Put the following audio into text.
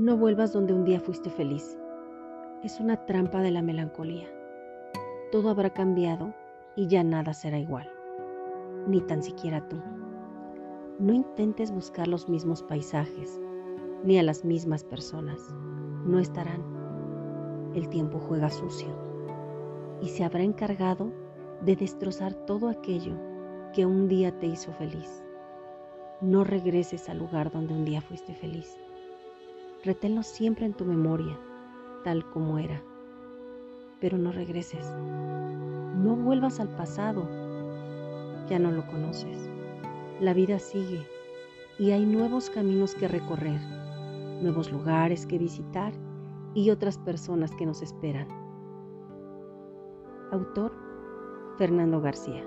No vuelvas donde un día fuiste feliz. Es una trampa de la melancolía. Todo habrá cambiado y ya nada será igual, ni tan siquiera tú. No intentes buscar los mismos paisajes, ni a las mismas personas. No estarán. El tiempo juega sucio y se habrá encargado de destrozar todo aquello que un día te hizo feliz. No regreses al lugar donde un día fuiste feliz. Reténlo siempre en tu memoria, tal como era. Pero no regreses. No vuelvas al pasado. Ya no lo conoces. La vida sigue y hay nuevos caminos que recorrer, nuevos lugares que visitar y otras personas que nos esperan. Autor Fernando García